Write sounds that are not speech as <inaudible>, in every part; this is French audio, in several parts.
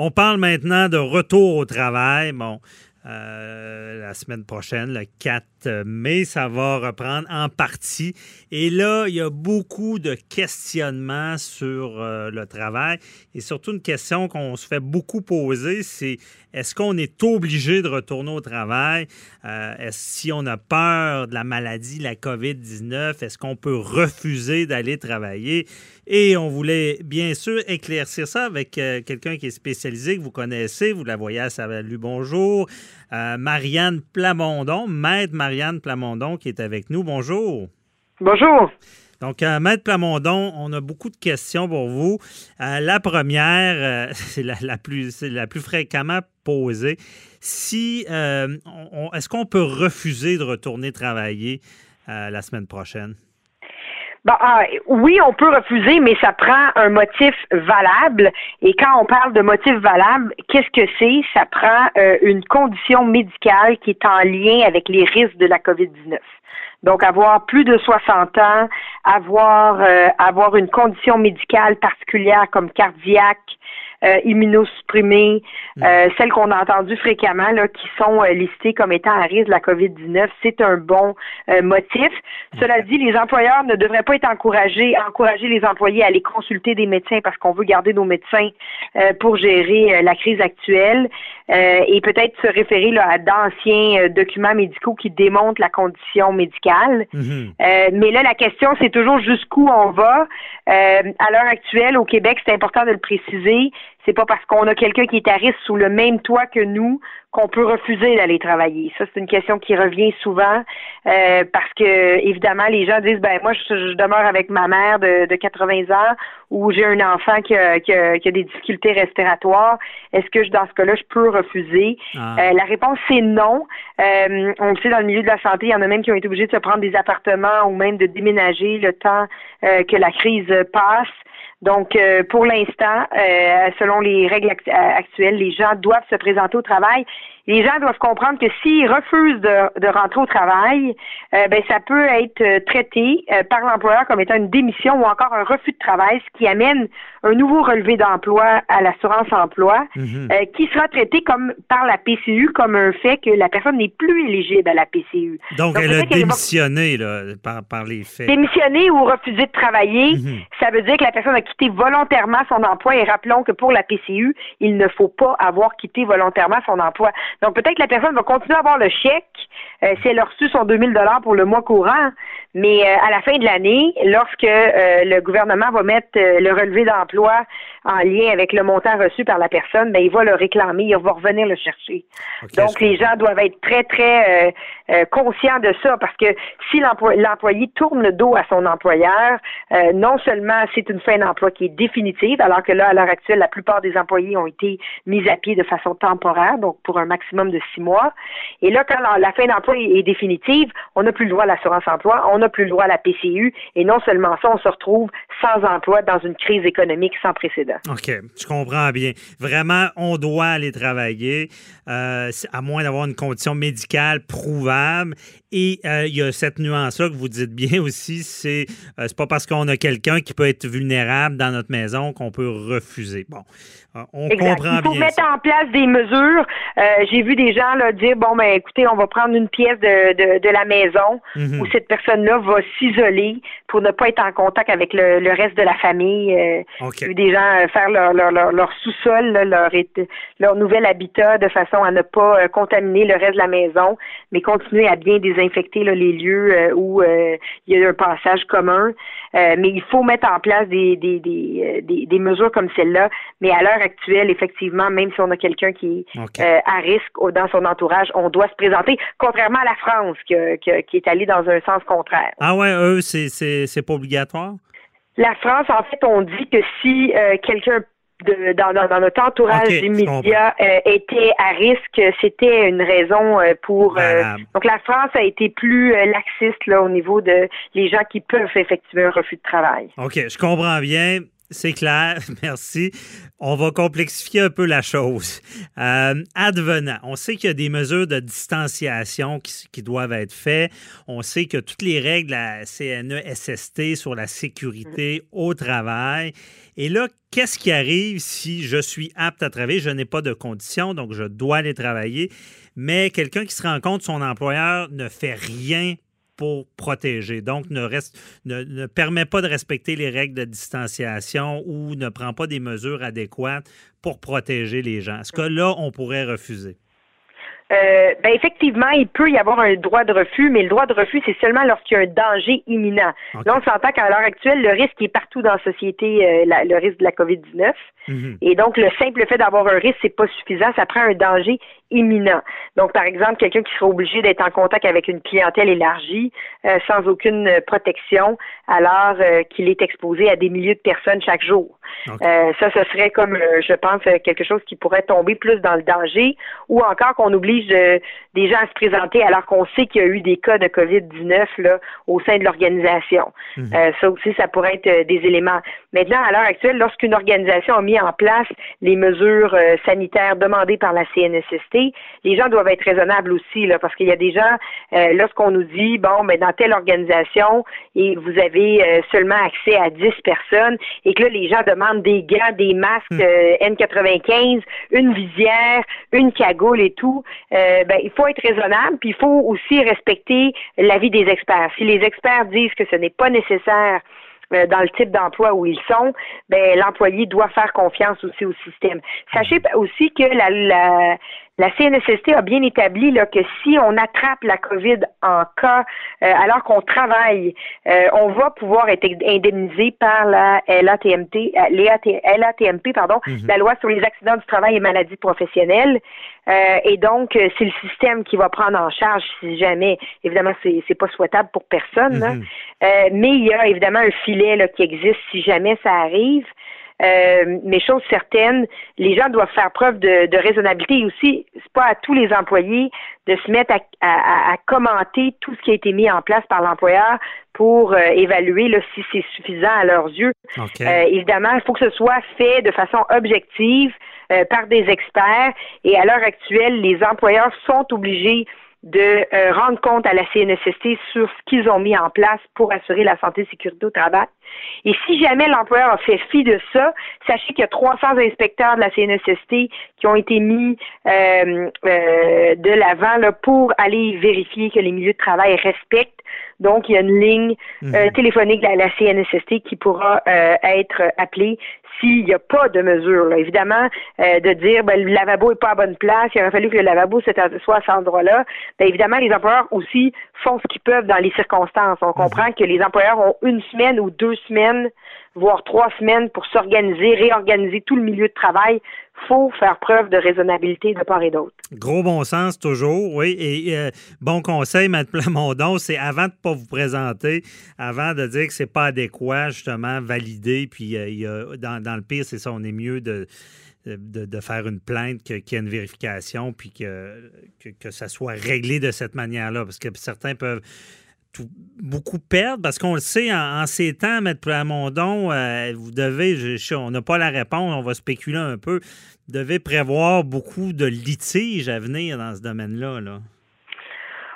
On parle maintenant de retour au travail. Bon, euh, la semaine prochaine, le 4 mai, ça va reprendre en partie. Et là, il y a beaucoup de questionnements sur euh, le travail et surtout une question qu'on se fait beaucoup poser, c'est est-ce qu'on est obligé de retourner au travail? Euh, si on a peur de la maladie, la COVID-19, est-ce qu'on peut refuser d'aller travailler? Et on voulait bien sûr éclaircir ça avec quelqu'un qui est spécialisé, que vous connaissez, vous la voyez à Salut, bonjour. Euh, Marianne Plamondon, maître Marianne Plamondon qui est avec nous. Bonjour. Bonjour. Donc, euh, Maître Plamondon, on a beaucoup de questions pour vous. Euh, la première, <laughs> c'est la, plus, la plus fréquemment posée. Si, est-ce qu'on peut refuser de retourner travailler la semaine prochaine? Ah, oui, on peut refuser, mais ça prend un motif valable. Et quand on parle de motif valable, qu'est-ce que c'est? Ça prend euh, une condition médicale qui est en lien avec les risques de la COVID-19. Donc, avoir plus de 60 ans, avoir, euh, avoir une condition médicale particulière comme cardiaque, euh, immunosupprimées, mm. euh, celles qu'on a entendues fréquemment, là, qui sont euh, listées comme étant à risque de la COVID-19, c'est un bon euh, motif. Cela dit, les employeurs ne devraient pas être encouragés, encourager les employés à aller consulter des médecins parce qu'on veut garder nos médecins pour gérer la crise actuelle et peut-être se référer là, à d'anciens documents médicaux qui démontrent la condition médicale. Mm-hmm. mais là, la question, c'est toujours jusqu'où on va. à l'heure actuelle, au Québec, c'est important de le préciser, c'est pas parce qu'on a quelqu'un qui est à risque sous le même toit que nous qu'on peut refuser d'aller travailler. Ça, c'est une question qui revient souvent euh, parce que évidemment, les gens disent ben moi, je, demeure avec ma mère de, de 80 ans ou j'ai un enfant qui a, qui, a, des difficultés respiratoires. Est-ce que je, dans ce cas-là, je peux refuser? Ah. euh, La réponse c'est non. Euh, on le sait dans le milieu de la santé, il y en a même qui ont été obligés de se prendre des appartements ou même de déménager le temps que la crise passe. Donc, euh, pour l'instant, euh, selon les règles actuelles, les gens doivent se présenter au travail. Les gens doivent comprendre que s'ils refusent de, rentrer au travail, euh, ben ça peut être euh, traité euh, par l'employeur comme étant une démission ou encore un refus de travail, ce qui amène un nouveau relevé d'emploi à l'assurance emploi, mhm. qui sera traité comme par la PCU comme un fait que la personne n'est plus éligible à la PCU. Donc, elle a démissionné là, par, par, les faits. Démissionné ou refusé de travailler, mhm. ça veut dire que la personne a quitté volontairement son emploi et rappelons que pour la PCU, il ne faut pas avoir quitté volontairement son emploi. Donc peut-être que la personne va continuer à avoir le chèque euh, si elle a reçu son 2000 dollars pour le mois courant, mais euh, à la fin de l'année, lorsque euh, le gouvernement va mettre le relevé d'emploi en lien avec le montant reçu par la personne, ben il va le réclamer, il va revenir le chercher. Donc les gens doivent être très très conscients de ça parce que si l'employé tourne le dos à son employeur, non seulement c'est une fin d'emploi qui est définitive, alors que là à l'heure actuelle la plupart des employés ont été mis à pied de façon temporaire, donc pour un maximum de six mois. Et là, quand la, fin d'emploi est, définitive, on n'a plus le droit à l'assurance emploi, on n'a plus le droit à la PCU, et non seulement ça, on se retrouve sans emploi dans une crise économique sans précédent. OK, je comprends bien. Vraiment, on doit aller travailler, euh, à moins d'avoir une condition médicale prouvable. Et euh, il y a cette nuance-là que vous dites bien <laughs> aussi, c'est euh, c'est pas parce qu'on a quelqu'un qui peut être vulnérable dans notre maison qu'on peut refuser. Bon, on comprend bien. Il faut mettre en place des mesures. J'ai vu des gens là, dire bon ben écoutez, on va prendre une pièce de, de, la maison mhm. où cette personne-là va s'isoler pour ne pas être en contact avec le, le reste de la famille. J'ai vu des gens faire leur, leur, leur, sous-sol, leur, leur nouvel habitat de façon à ne pas contaminer le reste de la maison, mais continuer à bien des désinfecter les lieux euh, où euh, il y a un passage commun. Euh, mais il faut mettre en place des, des, des, des, mesures comme celle-là. Mais à l'heure actuelle, effectivement, même si on a quelqu'un qui est à risque dans son entourage, on doit se présenter, contrairement à la France qui, qui est allée dans un sens contraire. Ah ouais, eux, c'est pas obligatoire? La France, en fait, on dit que si quelqu'un dans, notre entourage immédiat était à risque, c'était une raison pour. donc la France a été plus laxiste là au niveau de les gens qui peuvent effectuer un refus de travail. Ok, je comprends bien. C'est clair, <laughs> merci. On va complexifier un peu la chose. Euh, advenant, on sait qu'il y a des mesures de distanciation qui, doivent être faites. On sait que toutes les règles de la CNESST sur la sécurité au travail. Et là, qu'est-ce qui arrive si je suis apte à travailler? Je n'ai pas de conditions, donc je dois aller travailler. Mais quelqu'un qui se rend compte son employeur ne fait rien pour protéger. Donc, ne, reste, ne, permet pas de respecter les règles de distanciation ou ne prend pas des mesures adéquates pour protéger les gens. Est-ce que là, on pourrait refuser? Euh, ben effectivement, il peut y avoir un droit de refus, mais le droit de refus, c'est seulement lorsqu'il y a un danger imminent. Là, on s'entend qu'à l'heure actuelle, le risque est partout dans la société, euh, le risque de la COVID-19. Mhm. Et donc, le simple fait d'avoir un risque, c'est pas suffisant. Ça prend un danger imminent. Donc, par exemple, quelqu'un qui serait obligé d'être en contact avec une clientèle élargie euh, sans aucune protection, alors euh, qu'il est exposé à des milliers de personnes chaque jour. Euh, ça, ce serait comme, je pense, quelque chose qui pourrait tomber plus dans le danger, ou encore qu'on oblige des gens à se présenter alors qu'on sait qu'il y a eu des cas de COVID-19 là au sein de l'organisation. Mhm. ça aussi, ça pourrait être des éléments. Maintenant, à l'heure actuelle, lorsqu'une organisation a mis en place les mesures euh, sanitaires demandées par la CNSST, les gens doivent être raisonnables aussi, là, parce qu'il y a des gens, euh, lorsqu'on nous dit, bon, mais dans telle organisation, et vous avez euh, seulement accès à 10 personnes, et que là, les gens demandent des gants, des masques hmm. N95, une visière, une cagoule et tout, ben, il faut être raisonnable, puis il faut aussi respecter l'avis des experts. Si les experts disent que ce n'est pas nécessaire euh, dans le type d'emploi où ils sont, ben l'employé doit faire confiance aussi au système. Sachez aussi que la, la, la CNSST a bien établi là, que si on attrape la COVID en cas euh, alors qu'on travaille, euh, on va pouvoir être indemnisé par la LATMT, euh, LATMP, pardon, mhm. la loi sur les accidents du travail et maladies professionnelles. et donc, c'est le système qui va prendre en charge si jamais, évidemment, c'est, pas souhaitable pour personne, mhm. mais il y a évidemment un filet là, qui existe si jamais ça arrive. Euh, mais chose certaine, les gens doivent faire preuve de, de raisonnabilité et aussi, c'est pas à tous les employés de se mettre à, commenter tout ce qui a été mis en place par l'employeur pour euh, évaluer là, si c'est suffisant à leurs yeux. Euh, évidemment, il faut que ce soit fait de façon objective par des experts et à l'heure actuelle, les employeurs sont obligés de euh, rendre compte à la CNSST sur ce qu'ils ont mis en place pour assurer la santé et la sécurité au travail. Et si jamais l'employeur a fait fi de ça, sachez qu'il y a 300 inspecteurs de la CNSST qui ont été mis euh, euh, de l'avant pour aller vérifier que les milieux de travail respectent. Donc, il y a une ligne mhm. téléphonique de la, CNSST qui pourra être appelée s'il n'y a pas de mesure. Évidemment, de dire ben, le lavabo n'est pas à bonne place, il aurait fallu que le lavabo soit à cet endroit-là. Ben, évidemment, les employeurs aussi font ce qu'ils peuvent dans les circonstances. On comprend que les employeurs ont une semaine ou deux semaines, voire trois semaines pour s'organiser, réorganiser tout le milieu de travail. Faut faire preuve de raisonnabilité de part et d'autre. Gros bon sens toujours, oui. Et euh, bon conseil, Mme Plamondon, c'est avant de ne pas vous présenter, avant de dire que c'est pas adéquat, justement, valider, puis euh, dans, dans le pire, c'est ça, on est mieux de de, faire une plainte, qu'il y ait une vérification, puis que, que, ça soit réglé de cette manière-là. Parce que certains peuvent beaucoup perdre, parce qu'on le sait, en, ces temps, M. Plamondon, euh, vous devez, on n'a pas la réponse, on va spéculer un peu, vous devez prévoir beaucoup de litiges à venir dans ce domaine-là. Là.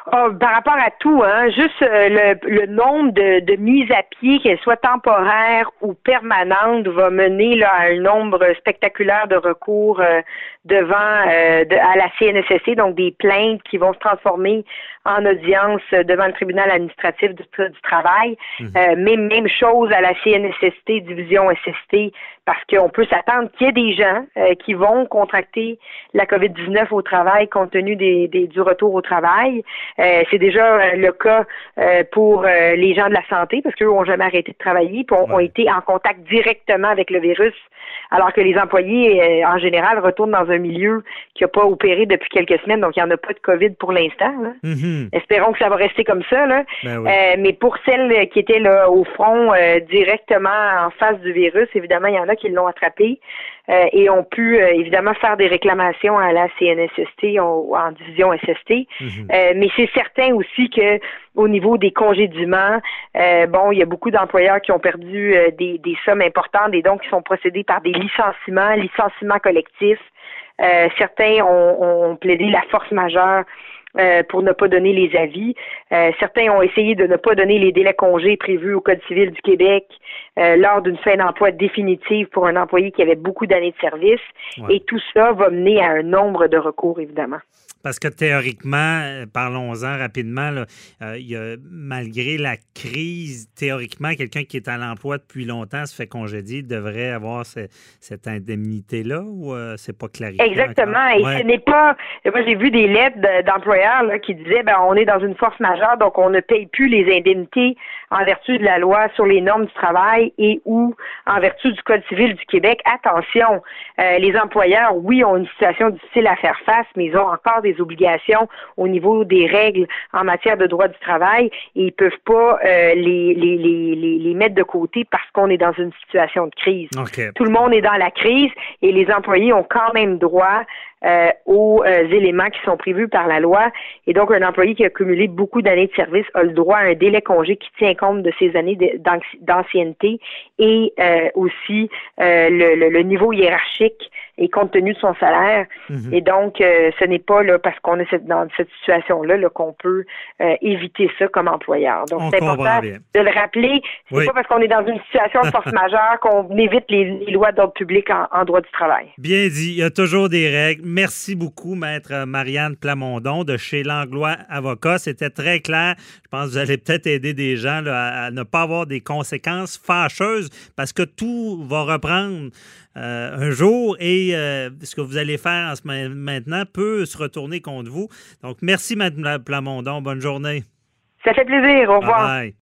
Oh, par rapport à tout, hein, juste euh, le, nombre de, mises à pied, qu'elles soient temporaires ou permanentes, va mener à un nombre spectaculaire de recours euh, devant à la CNSSC, donc des plaintes qui vont se transformer en audience devant le tribunal administratif du, du travail. Mhm. Euh, même, même chose à la CNSST, division SST, parce qu'on peut s'attendre qu'il y ait des gens euh, qui vont contracter la COVID-19 au travail compte tenu des, des du retour au travail. Euh, c'est déjà le cas pour les gens de la santé, parce qu'eux n'ont jamais arrêté de travailler, puis ont, ont été en contact directement avec le virus alors que les employés, en général, retournent dans un milieu qui n'a pas opéré depuis quelques semaines, donc il n'y en a pas de COVID pour l'instant. Mm-hmm. Espérons que ça va rester comme ça. Là. Ben euh, mais pour celles qui étaient là au front euh, directement en face du virus, évidemment, il y en a qui l'ont attrapé euh, et ont pu évidemment faire des réclamations à la CNSST ou en division SST. Mhm. mais c'est certain aussi que au niveau des congédiements, bon, il y a beaucoup d'employeurs qui ont perdu des, des sommes importantes et donc qui sont procédés par des licenciements, licenciements collectifs. certains ont, ont plaidé la force majeure euh, pour ne pas donner les avis. Euh, certains ont essayé de ne pas donner les délais congés prévus au Code civil du Québec euh, lors d'une fin d'emploi définitive pour un employé qui avait beaucoup d'années de service. Et tout ça va mener à un nombre de recours, évidemment. Parce que théoriquement, euh, parlons-en rapidement, euh, il y a, malgré la crise, théoriquement, quelqu'un qui est à l'emploi depuis longtemps se fait congédier, devrait avoir cette indemnité-là ou euh, c'est pas clarifié? Exactement. Et ce n'est pas. Moi, j'ai vu des lettres d'employeurs qui disaient ben, on est dans une force majeure, donc on ne paye plus les indemnités en vertu de la loi sur les normes du travail et ou en vertu du Code civil du Québec. Attention, les employeurs, oui, ont une situation difficile à faire face, mais ils ont encore des obligations au niveau des règles en matière de droit du travail et ils peuvent pas euh, les, les, les, les, mettre de côté parce qu'on est dans une situation de crise. Tout le monde est dans la crise et les employés ont quand même droit euh, aux euh, éléments qui sont prévus par la loi. Et donc, un employé qui a cumulé beaucoup d'années de service a le droit à un délai congé qui tient compte de ses années d'ancienneté et aussi le, le, niveau hiérarchique et compte tenu de son salaire. Mhm. Et donc, euh, ce n'est pas là parce qu'on est dans cette situation-là -là, qu'on peut euh, éviter ça comme employeur. Donc, c'est important de le rappeler. C'est pas parce qu'on est dans une situation de force <laughs> majeure qu'on évite les, lois d'ordre public en, droit du travail. Bien dit. Il y a toujours des règles. Merci beaucoup, maître Marianne Plamondon de chez Langlois Avocat. C'était très clair. Je pense que vous allez peut-être aider des gens à, ne pas avoir des conséquences fâcheuses parce que tout va reprendre euh, un jour et euh, ce que vous allez faire en ce maintenant peut se retourner contre vous. Donc, merci, Mme Plamondon. Bonne journée. Ça fait plaisir. Au revoir.